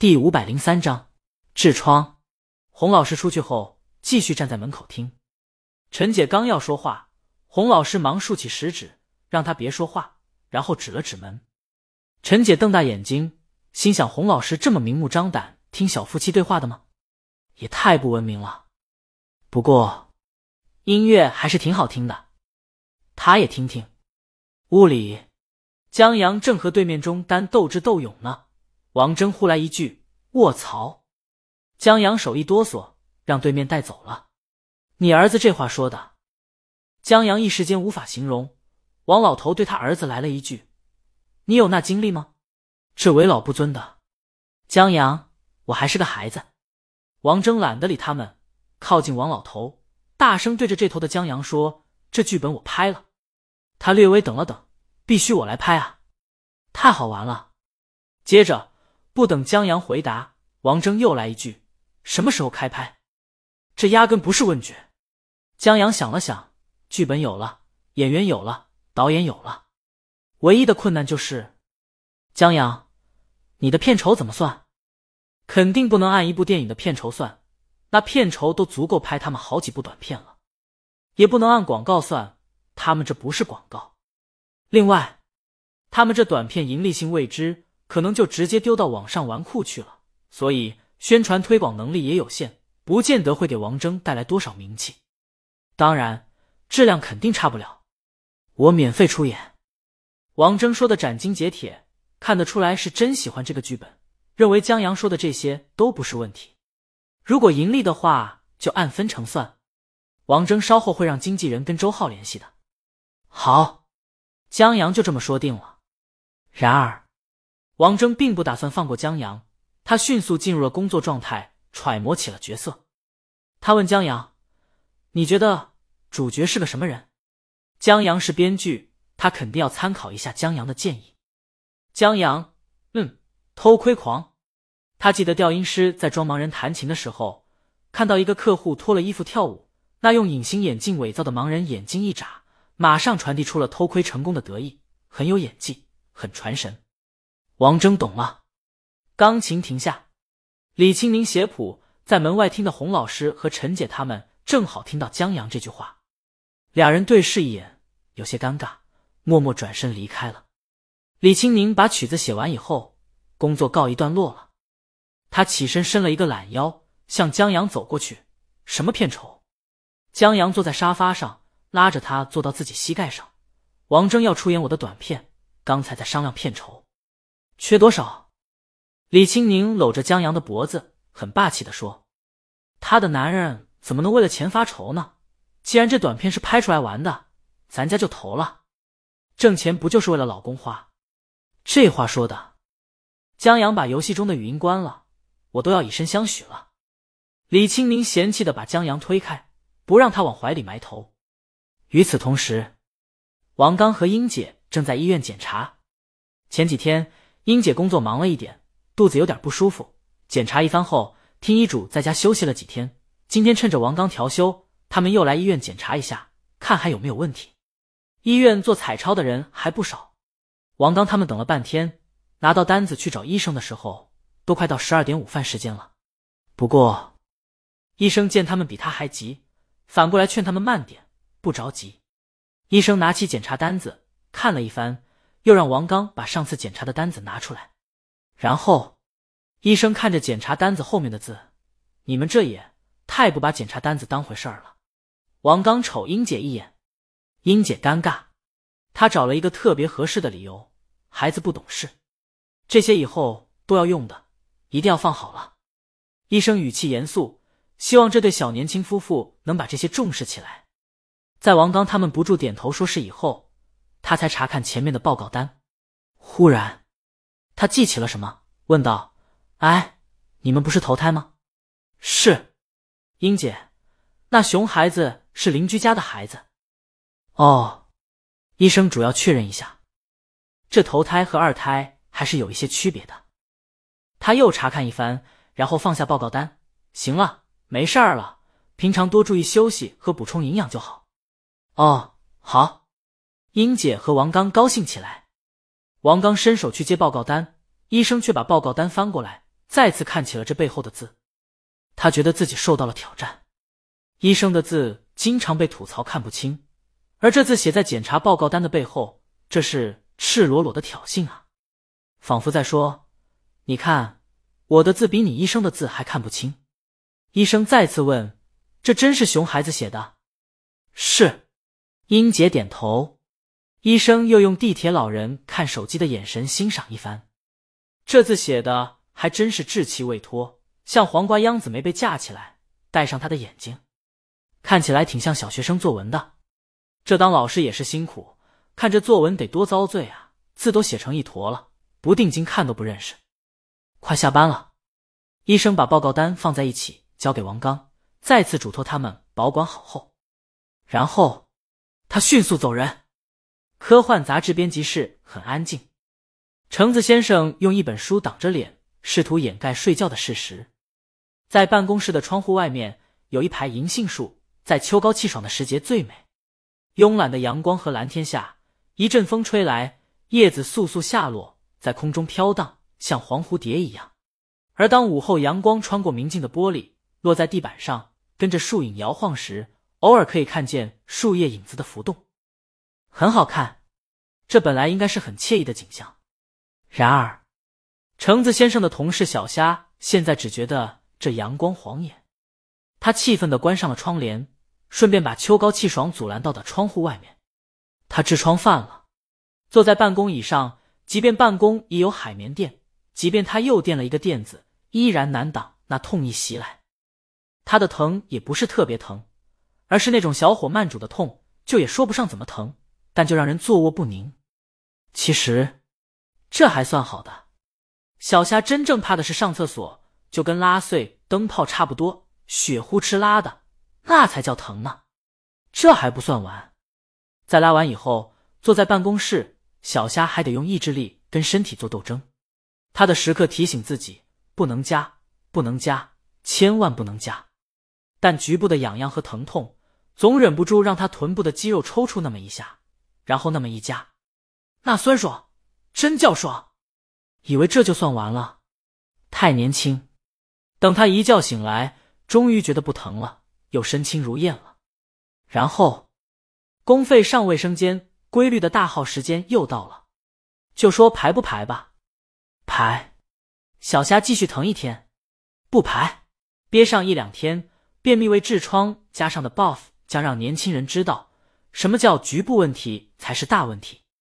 第五百零三章痔疮。洪老师出去后，继续站在门口听。陈姐刚要说话，洪老师忙竖起食指，让她别说话，然后指了指门。陈姐瞪大眼睛，心想：洪老师这么明目张胆听小夫妻对话的吗？也太不文明了。不过音乐还是挺好听的，他也听听。屋里，江阳正和对面中单斗智斗勇呢。王峥呼来一句：“卧槽！”江阳手一哆嗦，让对面带走了。你儿子这话说的，江阳一时间无法形容。王老头对他儿子来了一句：“你有那精力吗？”这为老不尊的。江阳，我还是个孩子。王峥懒得理他们，靠近王老头，大声对着这头的江阳说：“这剧本我拍了。”他略微等了等，必须我来拍啊！太好玩了。接着，不等江阳回答，王峥又来一句：“什么时候开拍？”这压根不是问句。江阳想了想，剧本有了，演员有了，导演有了，唯一的困难就是江阳，你的片酬怎么算？肯定不能按一部电影的片酬算，那片酬都足够拍他们好几部短片了。也不能按广告算。他们这不是广告，另外，他们这短片盈利性未知，可能就直接丢到网上玩库去了，所以宣传推广能力也有限，不见得会给王峥带来多少名气。当然，质量肯定差不了。我免费出演。王峥说的斩钉截铁，看得出来是真喜欢这个剧本，认为江阳说的这些都不是问题。如果盈利的话，就按分成算。王峥稍后会让经纪人跟周浩联系的。好，江阳就这么说定了。然而，王峥并不打算放过江阳，他迅速进入了工作状态，揣摩起了角色。他问江阳：“你觉得主角是个什么人？”江阳是编剧，他肯定要参考一下江阳的建议。江阳，嗯，偷窥狂。他记得调音师在装盲人弹琴的时候，看到一个客户脱了衣服跳舞，那用隐形眼镜伪造的盲人眼睛一眨。马上传递出了偷窥成功的得意，很有演技，很传神。王峥懂了。钢琴停下，李青宁写谱，在门外听的洪老师和陈姐他们正好听到江阳这句话，俩人对视一眼，有些尴尬，默默转身离开了。李青宁把曲子写完以后，工作告一段落了。他起身伸了一个懒腰，向江阳走过去。什么片酬？江阳坐在沙发上。拉着他坐到自己膝盖上，王峥要出演我的短片，刚才在商量片酬，缺多少？李青宁搂着江阳的脖子，很霸气的说：“他的男人怎么能为了钱发愁呢？既然这短片是拍出来玩的，咱家就投了，挣钱不就是为了老公花？”这话说的，江阳把游戏中的语音关了，我都要以身相许了。李青宁嫌弃的把江阳推开，不让他往怀里埋头。与此同时，王刚和英姐正在医院检查。前几天，英姐工作忙了一点，肚子有点不舒服。检查一番后，听医嘱在家休息了几天。今天趁着王刚调休，他们又来医院检查一下，看还有没有问题。医院做彩超的人还不少。王刚他们等了半天，拿到单子去找医生的时候，都快到十二点午饭时间了。不过，医生见他们比他还急，反过来劝他们慢点。不着急，医生拿起检查单子看了一番，又让王刚把上次检查的单子拿出来。然后，医生看着检查单子后面的字：“你们这也太不把检查单子当回事儿了。”王刚瞅英姐一眼，英姐尴尬，她找了一个特别合适的理由：“孩子不懂事，这些以后都要用的，一定要放好了。”医生语气严肃，希望这对小年轻夫妇能把这些重视起来。在王刚他们不住点头说是以后，他才查看前面的报告单。忽然，他记起了什么，问道：“哎，你们不是投胎吗？”“是。”“英姐，那熊孩子是邻居家的孩子。”“哦。”医生主要确认一下，这头胎和二胎还是有一些区别的。他又查看一番，然后放下报告单。“行了，没事儿了，平常多注意休息和补充营养就好。”哦，好，英姐和王刚高兴起来。王刚伸手去接报告单，医生却把报告单翻过来，再次看起了这背后的字，他觉得自己受到了挑战。医生的字经常被吐槽看不清，而这字写在检查报告单的背后，这是赤裸裸的挑衅啊！仿佛在说：“你看，我的字比你医生的字还看不清。”医生再次问：“这真是熊孩子写的？”“是。”英姐点头。医生又用地铁老人看手机的眼神欣赏一番，这字写的还真是稚气未脱，像黄瓜秧子没被架起来，戴上他的眼睛，看起来挺像小学生作文的。这当老师也是辛苦，看这作文得多遭罪啊！字都写成一坨了，不定睛看都不认识。快下班了，医生把报告单放在一起交给王刚，再次嘱托他们保管好后，然后他迅速走人。科幻杂志编辑室很安静，橙子先生用一本书挡着脸，试图掩盖睡觉的事实。在办公室的窗户外面有一排银杏树，在秋高气爽的时节最美。慵懒的阳光和蓝天下，一阵风吹来，叶子簌簌下落，在空中飘荡，像黄蝴蝶一样。而当午后阳光穿过明镜的玻璃，落在地板上，跟着树影摇晃时，偶尔可以看见树叶影子的浮动。很好看，这本来应该是很惬意的景象。然而，橙子先生的同事小虾现在只觉得这阳光晃眼。他气愤的关上了窗帘，顺便把秋高气爽阻拦到的窗户外面。他痔疮犯了，坐在办公椅上，即便办公已有海绵垫，即便他又垫了一个垫子，依然难挡那痛意袭来。他的疼也不是特别疼，而是那种小火慢煮的痛，就也说不上怎么疼。但就让人坐卧不宁。其实，这还算好的。小虾真正怕的是上厕所，就跟拉碎灯泡差不多，血呼哧拉的，那才叫疼呢。这还不算完，在拉完以后，坐在办公室，小虾还得用意志力跟身体做斗争。他的时刻提醒自己，不能加，不能加，千万不能加。但局部的痒痒和疼痛，总忍不住让他臀部的肌肉抽搐那么一下。然后那么一夹，那酸爽，真叫爽！以为这就算完了，太年轻。等他一觉醒来，终于觉得不疼了，又身轻如燕了。然后，公费上卫生间，规律的大号时间又到了，就说排不排吧？排。小虾继续疼一天，不排，憋上一两天，便秘为痔疮加上的 buff 将让年轻人知道。什么叫局部问题才是大问题？